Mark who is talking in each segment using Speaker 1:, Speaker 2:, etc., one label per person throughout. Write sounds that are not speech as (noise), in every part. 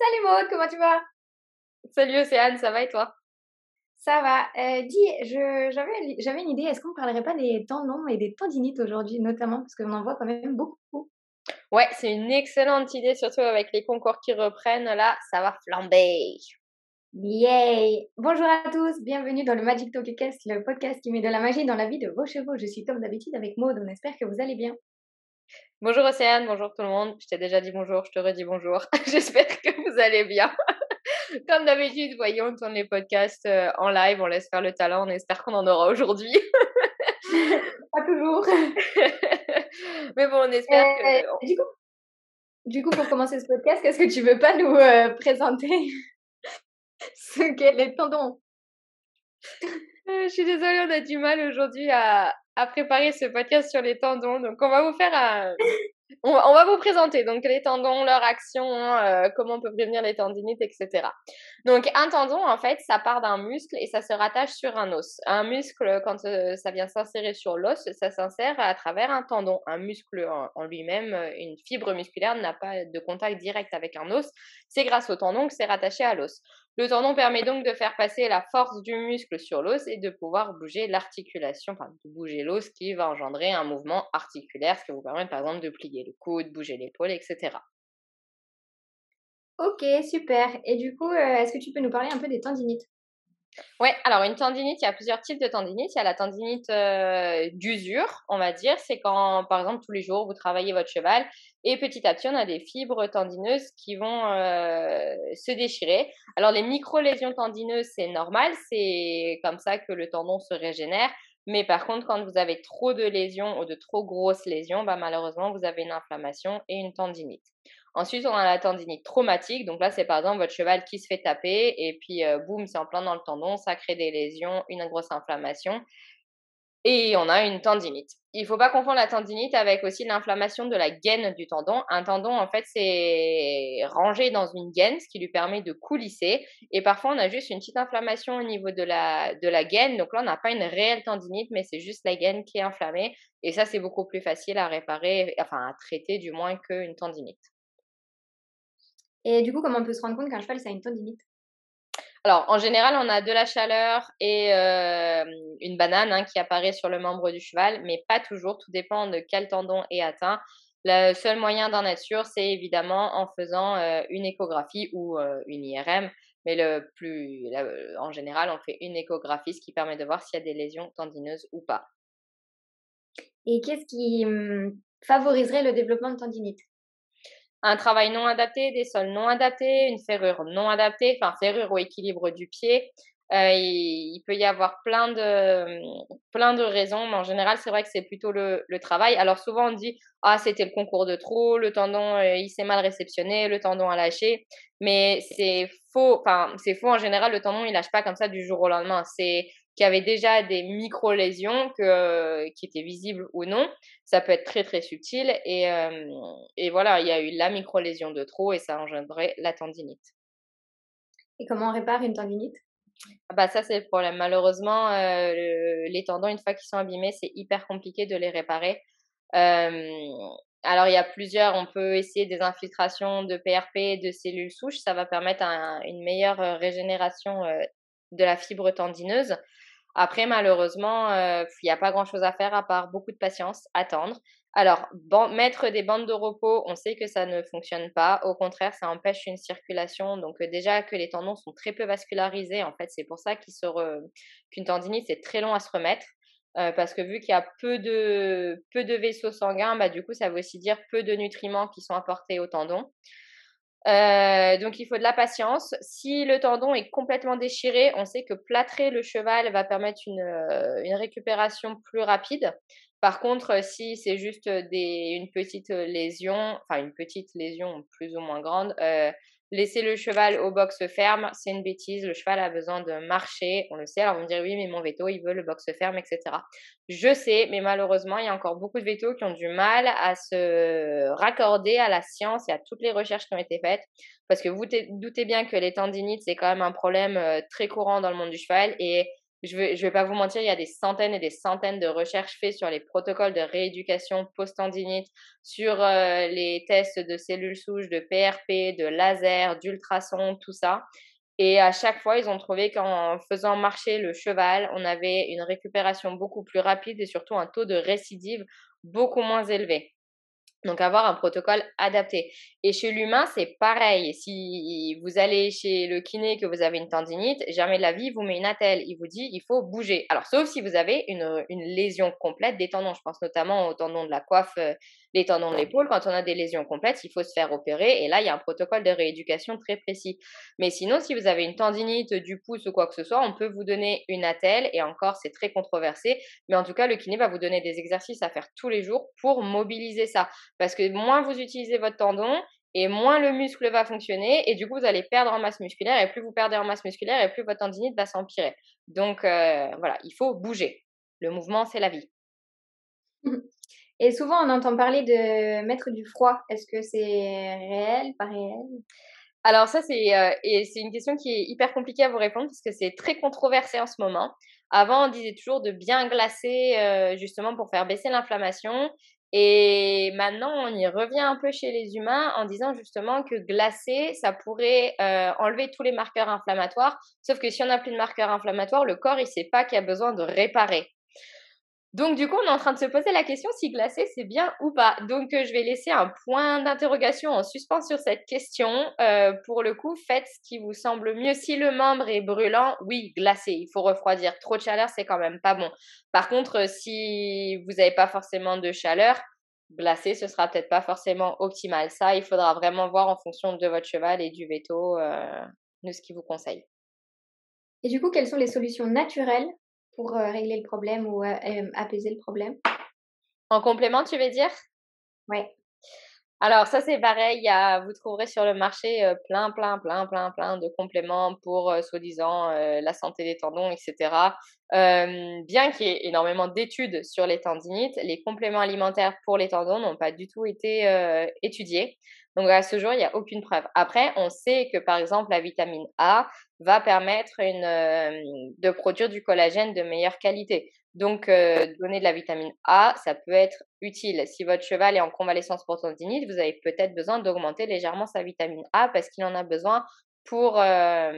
Speaker 1: Salut Maud, comment tu vas?
Speaker 2: Salut Océane, ça va et toi?
Speaker 1: Ça va. Euh, dis, j'avais, une idée, est-ce qu'on ne parlerait pas des tendons et des tendinites aujourd'hui, notamment, parce qu'on en voit quand même beaucoup
Speaker 2: Ouais, c'est une excellente idée, surtout avec les concours qui reprennent, là, ça va flamber
Speaker 1: Yay Bonjour à tous, bienvenue dans le Magic Talk le podcast qui met de la magie dans la vie de vos chevaux. Je suis comme d'habitude avec Maud, on espère que vous allez bien.
Speaker 2: Bonjour Océane, bonjour tout le monde. Je t'ai déjà dit bonjour, je te redis bonjour. (laughs) J'espère que vous allez bien. (laughs) Comme d'habitude, voyons, on tourne les podcasts euh, en live, on laisse faire le talent, on espère qu'on en aura aujourd'hui. (laughs)
Speaker 1: Pas toujours. (laughs)
Speaker 2: Mais bon, on espère que... Euh,
Speaker 1: du, coup, du coup, pour commencer ce podcast, est-ce que tu veux pas nous euh, présenter? Ce qu'est les tendons
Speaker 2: Je suis désolée, on a du mal aujourd'hui à, à préparer ce podcast sur les tendons. Donc, on va vous faire un... on, va vous présenter donc les tendons, leur action, euh, comment on peut prévenir les tendinites, etc. Donc, un tendon, en fait, ça part d'un muscle et ça se rattache sur un os. Un muscle, quand euh, ça vient s'insérer sur l'os, ça s'insère à travers un tendon. Un muscle en, lui-même, euh, une fibre musculaire n'a pas de contact direct avec un os. C'est grâce au tendon que c'est rattaché à l'os. Le tendon permet donc de faire passer la force du muscle sur l'os et de pouvoir bouger l'articulation, enfin de bouger l'os qui va engendrer un mouvement articulaire, ce qui vous permet par exemple de plier le coude, bouger l'épaule, etc.
Speaker 1: Ok, super. Et du coup, euh, est-ce que tu peux nous parler un peu des tendinites?
Speaker 2: Ouais, alors une tendinite, il y a plusieurs types de tendinites. Il y a la tendinite euh, d'usure, on va dire. C'est quand, par exemple, tous les jours, vous travaillez votre cheval et petit à petit, on a des fibres tendineuses qui vont euh, se déchirer. Alors, les micro-lésions tendineuses, c'est normal. C'est comme ça que le tendon se régénère. Mais par contre, quand vous avez trop de lésions ou de trop grosses lésions, bah, malheureusement, vous avez une inflammation et une tendinite. Ensuite, on a la tendinite traumatique. Donc là, c'est par exemple votre cheval qui se fait taper et puis euh, boum, c'est en plein dans le tendon, ça crée des lésions, une grosse inflammation. Et on a une tendinite. Il faut pas confondre la tendinite avec aussi l'inflammation de la gaine du tendon. Un tendon, en fait, c'est rangé dans une gaine, ce qui lui permet de coulisser. Et parfois, on a juste une petite inflammation au niveau de la, de la gaine. Donc là, on n'a pas une réelle tendinite, mais c'est juste la gaine qui est inflammée. Et ça, c'est beaucoup plus facile à réparer, enfin à traiter du moins qu'une tendinite.
Speaker 1: Et du coup, comment on peut se rendre compte qu'un cheval, ça a une tendinite?
Speaker 2: Alors, en général, on a de la chaleur et euh, une banane hein, qui apparaît sur le membre du cheval, mais pas toujours. Tout dépend de quel tendon est atteint. Le seul moyen d'en être sûr, c'est évidemment en faisant euh, une échographie ou euh, une IRM. Mais le plus, en général, on fait une échographie, ce qui permet de voir s'il y a des lésions tendineuses ou pas.
Speaker 1: Et qu'est-ce qui hum, favoriserait le développement de tendinite?
Speaker 2: Un travail non adapté, des sols non adaptés, une serrure non adaptée, enfin serrure au équilibre du pied. Euh, il, peut y avoir plein de, plein de raisons, mais en général, c'est vrai que c'est plutôt le, le, travail. Alors souvent, on dit ah c'était le concours de trop, le tendon euh, il s'est mal réceptionné, le tendon a lâché, mais c'est faux. Enfin c'est faux en général, le tendon il lâche pas comme ça du jour au lendemain. C'est qui avait déjà des micro-lésions que, qui étaient visibles ou non. Ça peut être très très subtil. Et, euh, et voilà, il y a eu la micro-lésion de trop et ça engendrait la tendinite.
Speaker 1: Et comment on répare une tendinite?
Speaker 2: Ah bah ça c'est le problème. Malheureusement, euh, les tendons une fois qu'ils sont abîmés, c'est hyper compliqué de les réparer. Euh, alors il y a plusieurs, on peut essayer des infiltrations de PRP, de cellules souches, ça va permettre une meilleure régénération de la fibre tendineuse. Après, malheureusement, il n'y a pas grand-chose à faire à part beaucoup de patience, attendre. Alors, mettre des bandes de repos, on sait que ça ne fonctionne pas. Au contraire, ça empêche une circulation. Donc, déjà que les tendons sont très peu vascularisés, en fait, c'est pour ça qu'une tendinite, c'est très long à se remettre. parce que vu qu'il y a peu de, peu de vaisseaux sanguins, bah, du coup, ça veut aussi dire peu de nutriments qui sont apportés aux tendons. Euh, donc il faut de la patience. Si le tendon est complètement déchiré, on sait que plâtrer le cheval va permettre une, euh, récupération plus rapide. Par contre, si c'est juste une petite lésion, enfin une petite lésion plus ou moins grande, euh, laisser le cheval au box ferme, c'est une bêtise. Le cheval a besoin de marcher, on le sait. Alors, on me dire oui, mais mon veto, il veut le box ferme, etc. Je sais, mais malheureusement, il y a encore beaucoup de vétos qui ont du mal à se raccorder à la science et à toutes les recherches qui ont été faites. Parce que vous doutez bien que les tendinites, c'est quand même un problème euh, très courant dans le monde du cheval. Et je ne vais, vais pas vous mentir, il y a des centaines et des centaines de recherches faites sur les protocoles de rééducation post-tendinite, sur euh, les tests de cellules souches, de PRP, de laser, d'ultrasons, tout ça. Et à chaque fois, ils ont trouvé qu'en faisant marcher le cheval, on avait une récupération beaucoup plus rapide et surtout un taux de récidive beaucoup moins élevé. Donc avoir un protocole adapté. Et chez l'humain, c'est pareil. Si vous allez chez le kiné que vous avez une tendinite, jamais de la vie, vous met une attelle. Il vous dit, il faut bouger. Alors, sauf si vous avez une, une lésion complète des tendons. Je pense notamment aux tendons de la coiffe, euh, les tendons de l'épaule. Quand on a des lésions complètes, il faut se faire opérer. Et là, il y a un protocole de rééducation très précis. Mais sinon, si vous avez une tendinite du pouce ou quoi que ce soit, on peut vous donner une attelle. Et encore, c'est très controversé. Mais en tout cas, le kiné va vous donner des exercices à faire tous les jours pour mobiliser ça. Parce que moins vous utilisez votre tendon, et moins le muscle va fonctionner et du coup vous allez perdre en masse musculaire et plus vous perdez en masse musculaire et plus votre tendinite va s'empirer. Donc euh, voilà, il faut bouger. Le mouvement, c'est la vie.
Speaker 1: Et souvent on entend parler de mettre du froid. Est-ce que c'est réel, pas réel?
Speaker 2: Alors ça c'est euh, une question qui est hyper compliquée à vous répondre parce que c'est très controversé en ce moment. Avant on disait toujours de bien glacer euh, justement pour faire baisser l'inflammation et maintenant, on y revient un peu chez les humains en disant justement que glacer, ça pourrait euh, enlever tous les marqueurs inflammatoires. Sauf que si on n'a plus de marqueurs inflammatoires, le corps, il sait pas qu'il a besoin de réparer. Donc, du coup, on est en train de se poser la question si glacer, c'est bien ou pas. Donc, euh, je vais laisser un point d'interrogation en suspens sur cette question. Euh, pour le coup, faites ce qui vous semble mieux. Si le membre est brûlant, oui, glacer. Il faut refroidir. Trop de chaleur, c'est quand même pas bon. Par contre, si vous n'avez pas forcément de chaleur, glacer, ce sera peut-être pas forcément optimal. Ça, il faudra vraiment voir en fonction de votre cheval et du veto euh, de ce qu'il vous conseille.
Speaker 1: Et du coup, quelles sont les solutions naturelles pour euh, régler le problème ou euh, apaiser le problème.
Speaker 2: En complément, tu veux dire?
Speaker 1: Oui.
Speaker 2: Alors ça c'est pareil, y vous trouverez sur le marché euh, plein, plein, plein, plein, plein de compléments pour soi-disant la santé des tendons, etc. bien qu'il y ait énormément d'études sur les tendinites, les compléments alimentaires pour les tendons n'ont pas du tout été étudiés. Donc à ce jour, il n'y a aucune preuve. Après, on sait que par exemple la vitamine A va permettre euh, de produire du collagène de meilleure qualité. Donc euh, donner de la vitamine A, ça peut être utile. Si votre cheval est en convalescence pour tendinite, vous avez peut-être besoin d'augmenter légèrement sa vitamine A parce qu'il en a besoin pour, euh,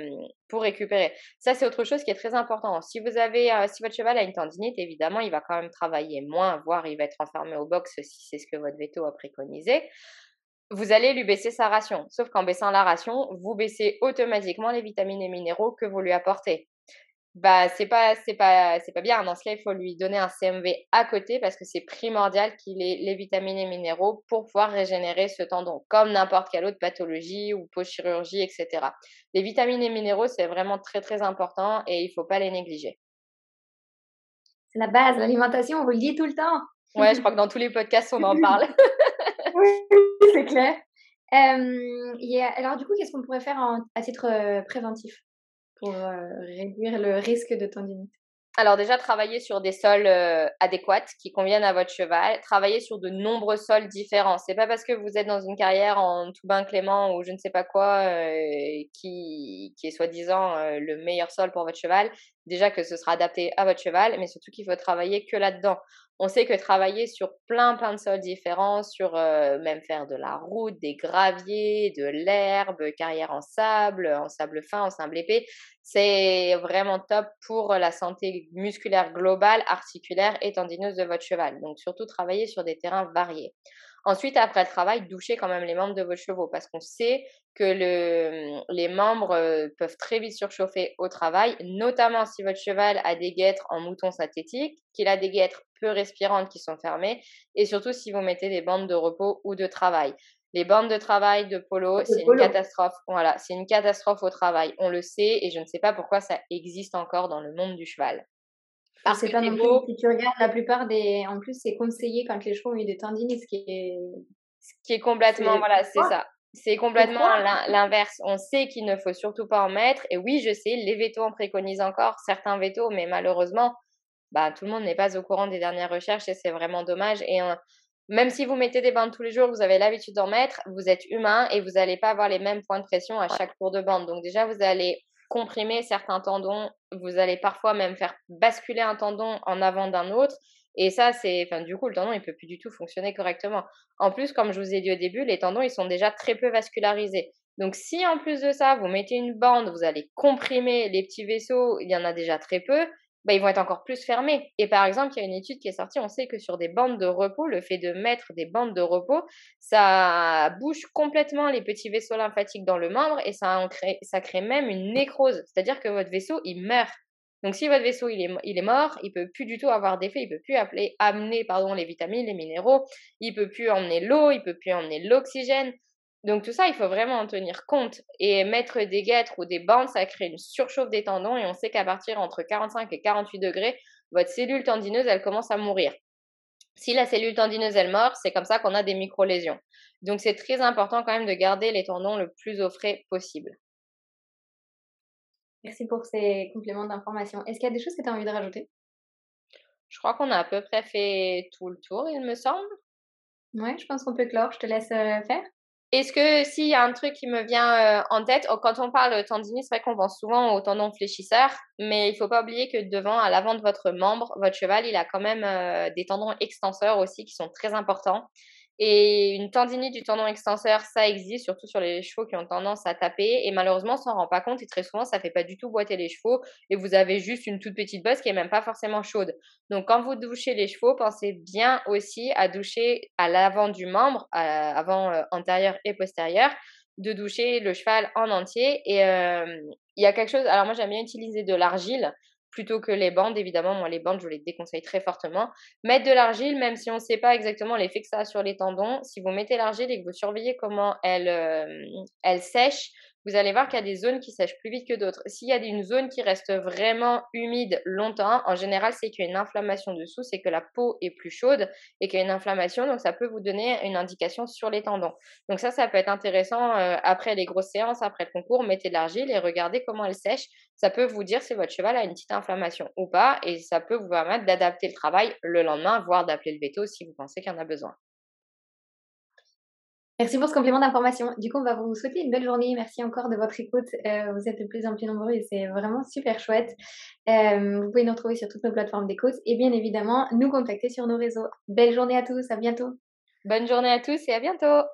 Speaker 2: récupérer. Ça, c'est autre chose qui est très important. Si vous avez, si votre cheval a une tendinite, évidemment, il va quand même travailler moins, voire il va être enfermé au box si c'est ce que votre veto a préconisé vous allez lui baisser sa ration. Sauf qu'en baissant la ration, vous baissez automatiquement les vitamines et minéraux que vous lui apportez. Bah, c'est pas, c'est pas, c'est pas bien. Dans ce cas, il faut lui donner un CMV à côté parce que c'est primordial qu'il ait les vitamines et minéraux pour pouvoir régénérer ce tendon, comme n'importe quelle autre pathologie ou post-chirurgie, etc. Les vitamines et minéraux, c'est vraiment très, très important et il faut pas les négliger.
Speaker 1: C'est la base, l'alimentation, on vous le dit tout le temps.
Speaker 2: Ouais, je crois que dans tous les podcasts, on en parle. (laughs)
Speaker 1: oui, c'est clair. alors, du coup, qu'est-ce qu'on pourrait faire à titre préventif pour réduire le risque de tendinite?
Speaker 2: Alors déjà, travailler sur des sols adéquats qui conviennent à votre cheval. Travailler sur de nombreux sols différents. C'est pas parce que vous êtes dans une carrière en tout bain clément ou je ne sais pas quoi qui est soi-disant le meilleur sol pour votre cheval. Déjà que ce sera adapté à votre cheval, mais surtout qu'il faut travailler que là-dedans. On sait que travailler sur plein, plein de sols différents, sur euh, même faire de la route, des graviers, de l'herbe, carrière en sable, en sable fin, en sable épais, c'est vraiment top pour la santé musculaire globale, articulaire et tendineuse de votre cheval. Donc surtout travailler sur des terrains variés. Ensuite, après le travail, douchez quand même les membres de vos chevaux parce qu'on sait que le, les membres euh, peuvent très vite surchauffer au travail, notamment si votre cheval a des guêtres en mouton synthétique, qu'il a des guêtres peu respirantes qui sont fermées, et surtout si vous mettez des bandes de repos ou de travail. Les bandes de travail de polo, c'est une catastrophe. Voilà, c'est une catastrophe au travail. On le sait et je ne sais pas pourquoi ça existe encore dans le monde du cheval.
Speaker 1: Parce que pas non si tu regardes la plupart des. En plus, c'est conseillé quand les chevaux ont eu des tendinites, ce qui est.
Speaker 2: Ce qui est complètement. Voilà, c'est ça. C'est complètement l'inverse. On sait qu'il ne faut surtout pas en mettre. Et oui, je sais, les vétos en préconisent encore, certains vétos, mais malheureusement, bah, tout le monde n'est pas au courant des dernières recherches et c'est vraiment dommage. Et même si vous mettez des bandes tous les jours, vous avez l'habitude d'en mettre, vous êtes humain et vous n'allez pas avoir les mêmes points de pression à chaque tour de bande. Donc déjà, vous allez comprimer certains tendons. Vous allez parfois même faire basculer un tendon en avant d'un autre. Et ça, c'est, enfin, du coup, le tendon, il peut plus du tout fonctionner correctement. En plus, comme je vous ai dit au début, les tendons, ils sont déjà très peu vascularisés. Donc, si en plus de ça, vous mettez une bande, vous allez comprimer les petits vaisseaux, il y en a déjà très peu, bah, ils vont être encore plus fermés. Et par exemple, il y a une étude qui est sortie, on sait que sur des bandes de repos, le fait de mettre des bandes de repos, ça bouge complètement les petits vaisseaux lymphatiques dans le membre et ça, crée, ça crée même une nécrose, c'est-à-dire que votre vaisseau, il meurt. Donc si votre vaisseau il est, il est mort, il peut plus du tout avoir d'effet, il peut plus appeler, amener pardon les vitamines, les minéraux, il peut plus emmener l'eau, il peut plus emmener l'oxygène. Donc tout ça, il faut vraiment en tenir compte. Et mettre des guêtres ou des bandes, ça crée une surchauffe des tendons et on sait qu'à partir entre 45 et 48 degrés, votre cellule tendineuse, elle commence à mourir. Si la cellule tendineuse, elle meurt, c'est comme ça qu'on a des micro-lésions. Donc c'est très important quand même de garder les tendons le plus au frais possible.
Speaker 1: Merci pour ces compléments d'information. Est-ce qu'il y a des choses que tu as envie de rajouter?
Speaker 2: Je crois qu'on a à peu près fait tout le tour, il me semble.
Speaker 1: Oui, je pense qu'on peut clore. Je te laisse euh, faire.
Speaker 2: Est-ce que s'il y a un truc qui me vient euh, en tête, oh, quand on parle tendinite, c'est vrai qu'on pense souvent au tendon fléchisseur, mais il ne faut pas oublier que devant, à l'avant de votre membre, votre cheval, il a quand même euh, des tendons extenseurs aussi qui sont très importants. Et une tendinite du tendon extenseur, ça existe, surtout sur les chevaux qui ont tendance à taper. Et malheureusement, on s'en rend pas compte. Et très souvent, ça ne fait pas du tout boiter les chevaux. Et vous avez juste une toute petite bosse qui est même pas forcément chaude. Donc, quand vous douchez les chevaux, pensez bien aussi à doucher à l'avant du membre, avant euh, antérieur et postérieur, de doucher le cheval en entier. Et euh, il y a quelque chose. Alors, moi, j'aime bien utiliser de l'argile plutôt que les bandes. Évidemment, moi, les bandes, je les déconseille très fortement. Mettre de l'argile, même si on ne sait pas exactement l'effet que ça a sur les tendons, si vous mettez l'argile et que vous surveillez comment elle, euh, elle sèche, vous allez voir qu'il y a des zones qui sèchent plus vite que d'autres. S'il y a une zone qui reste vraiment humide longtemps, en général, c'est qu'il y a une inflammation dessous, c'est que la peau est plus chaude et qu'il y a une inflammation, donc ça peut vous donner une indication sur les tendons. Donc ça, ça peut être intéressant euh, après les grosses séances, après le concours, mettez de l'argile et regardez comment elle sèche. Ça peut vous dire si votre cheval a une petite inflammation ou pas et ça peut vous permettre d'adapter le travail le lendemain, voire d'appeler le veto si vous pensez qu'il en a besoin.
Speaker 1: Merci pour ce complément d'information. Du coup, on va vous souhaiter une belle journée. Merci encore de votre écoute. Euh, vous êtes de plus en plus nombreux et c'est vraiment super chouette. Euh, vous pouvez nous retrouver sur toutes nos plateformes d'écoute et bien évidemment nous contacter sur nos réseaux. Belle journée à tous, à bientôt.
Speaker 2: Bonne journée à tous et à bientôt.